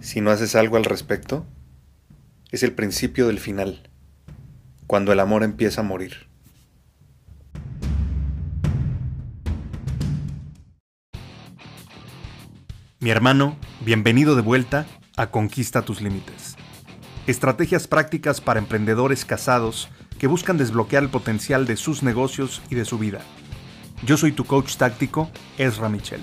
Si no haces algo al respecto, es el principio del final, cuando el amor empieza a morir. Mi hermano, bienvenido de vuelta a Conquista tus Límites. Estrategias prácticas para emprendedores casados que buscan desbloquear el potencial de sus negocios y de su vida. Yo soy tu coach táctico, Ezra Michel.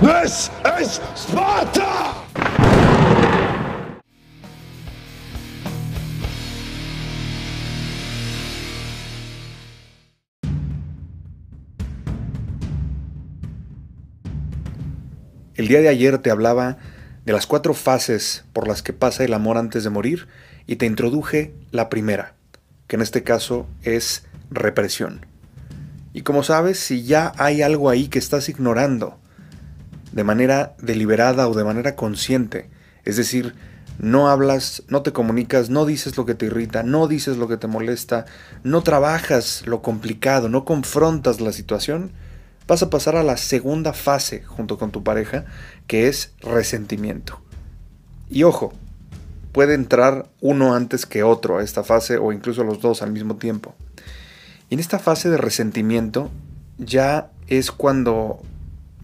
This is Sparta! El día de ayer te hablaba de las cuatro fases por las que pasa el amor antes de morir y te introduje la primera, que en este caso es represión. Y como sabes, si ya hay algo ahí que estás ignorando, de manera deliberada o de manera consciente. Es decir, no hablas, no te comunicas, no dices lo que te irrita, no dices lo que te molesta, no trabajas lo complicado, no confrontas la situación, vas a pasar a la segunda fase junto con tu pareja, que es resentimiento. Y ojo, puede entrar uno antes que otro a esta fase o incluso los dos al mismo tiempo. Y en esta fase de resentimiento ya es cuando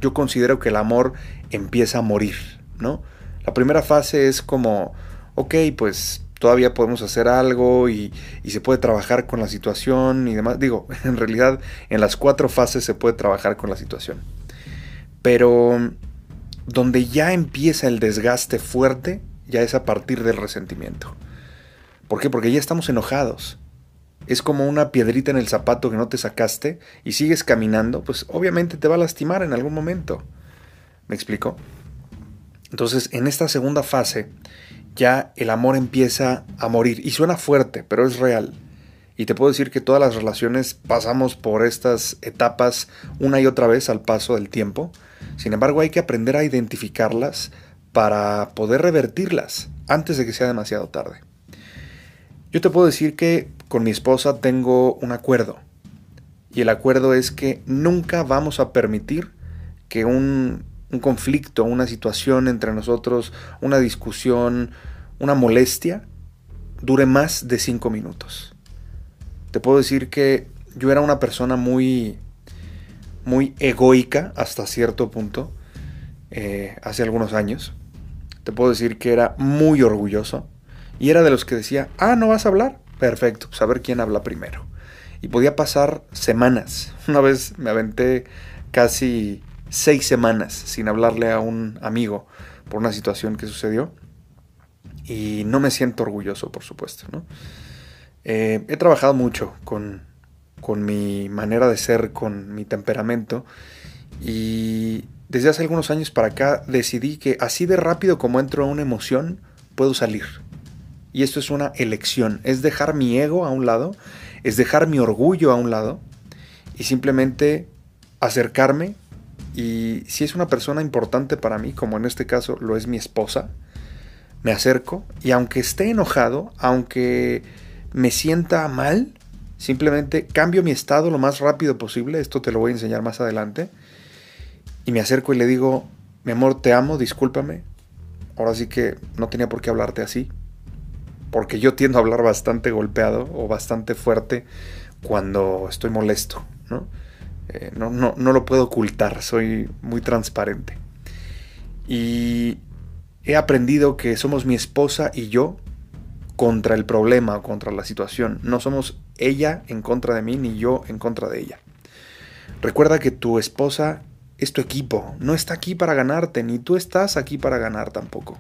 yo considero que el amor empieza a morir, ¿no? La primera fase es como, ok, pues todavía podemos hacer algo y, se puede trabajar con la situación y demás. Digo, en realidad en las cuatro fases se puede trabajar con la situación. Pero donde ya empieza el desgaste fuerte, ya es a partir del resentimiento. ¿Por qué? Porque ya estamos enojados es como una piedrita en el zapato que no te sacaste y sigues caminando, pues obviamente te va a lastimar en algún momento. ¿Me explico? Entonces, en esta segunda fase, ya el amor empieza a morir. Y suena fuerte, pero es real. Y te puedo decir que todas las relaciones pasamos por estas etapas una y otra vez al paso del tiempo. Sin embargo, hay que aprender a identificarlas para poder revertirlas antes de que sea demasiado tarde. Yo te puedo decir que con mi esposa tengo un acuerdo. Y el acuerdo es que nunca vamos a permitir que un, un conflicto, una situación entre nosotros, una discusión, una molestia, dure más de cinco minutos. Te puedo decir que yo era una persona muy, muy egoica hasta cierto punto, eh, hace algunos años. Te puedo decir que era muy orgulloso y era de los que decía, ah, ¿no vas a hablar? Perfecto, pues quién habla primero. Y podía pasar semanas. Una vez me aventé casi seis semanas sin hablarle a un amigo por una situación que sucedió. Y no me siento orgulloso, por supuesto. Eh, he trabajado mucho con, con mi manera de ser, con mi temperamento. Y desde hace algunos años para acá decidí que así de rápido como entro a una emoción, puedo salir. Y esto es una elección, es dejar mi ego a un lado, es dejar mi orgullo a un lado y simplemente acercarme. Y si es una persona importante para mí, como en este caso lo es mi esposa, me acerco y aunque esté enojado, aunque me sienta mal, simplemente cambio mi estado lo más rápido posible, esto te lo voy a enseñar más adelante, y me acerco y le digo, mi amor, te amo, discúlpame, ahora sí que no tenía por qué hablarte así, porque yo tiendo a hablar bastante golpeado o bastante fuerte cuando estoy molesto, eh, ¿no? no, no, lo puedo ocultar, soy muy transparente. Y he aprendido que somos mi esposa y yo contra el problema o contra la situación. No somos ella en contra de mí ni yo en contra de ella. Recuerda que tu esposa es tu equipo, no está aquí para ganarte, ni tú estás aquí para ganar tampoco.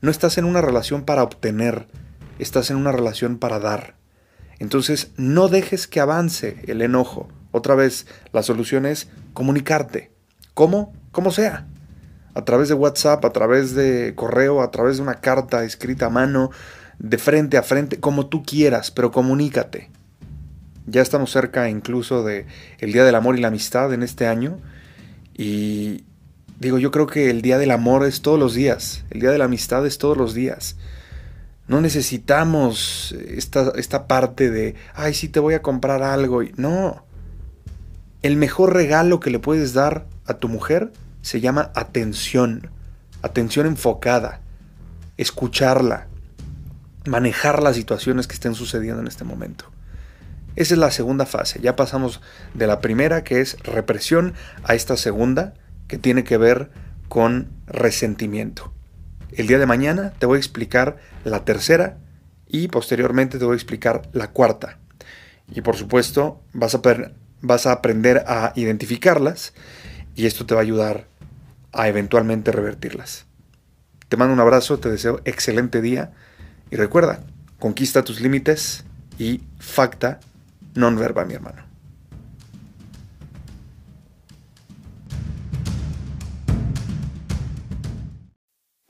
No estás en una relación para obtener, estás en una relación para dar. Entonces, no dejes que avance el enojo. Otra vez, la solución es comunicarte. ¿Cómo? Como sea. a través de WhatsApp, a través de correo, a través de una carta escrita a mano, de frente a frente, como tú quieras, pero comunícate. Ya estamos cerca incluso de el Día del Amor y la Amistad en este año y digo, yo creo que el Día del Amor es todos los días, el Día de la Amistad es todos los días. No necesitamos esta, esta parte de, ay, sí te voy a comprar algo. No. El mejor regalo que le puedes dar a tu mujer se llama atención. Atención enfocada. Escucharla. Manejar las situaciones que estén sucediendo en este momento. Esa es la segunda fase. Ya pasamos de la primera, que es represión, a esta segunda, que tiene que ver con resentimiento. El día de mañana te voy a explicar la tercera y posteriormente te voy a explicar la cuarta. Y por supuesto vas a, vas a aprender a identificarlas y esto te va a ayudar a eventualmente revertirlas. Te mando un abrazo, te deseo excelente día y recuerda, conquista tus límites y facta non verba, mi hermano.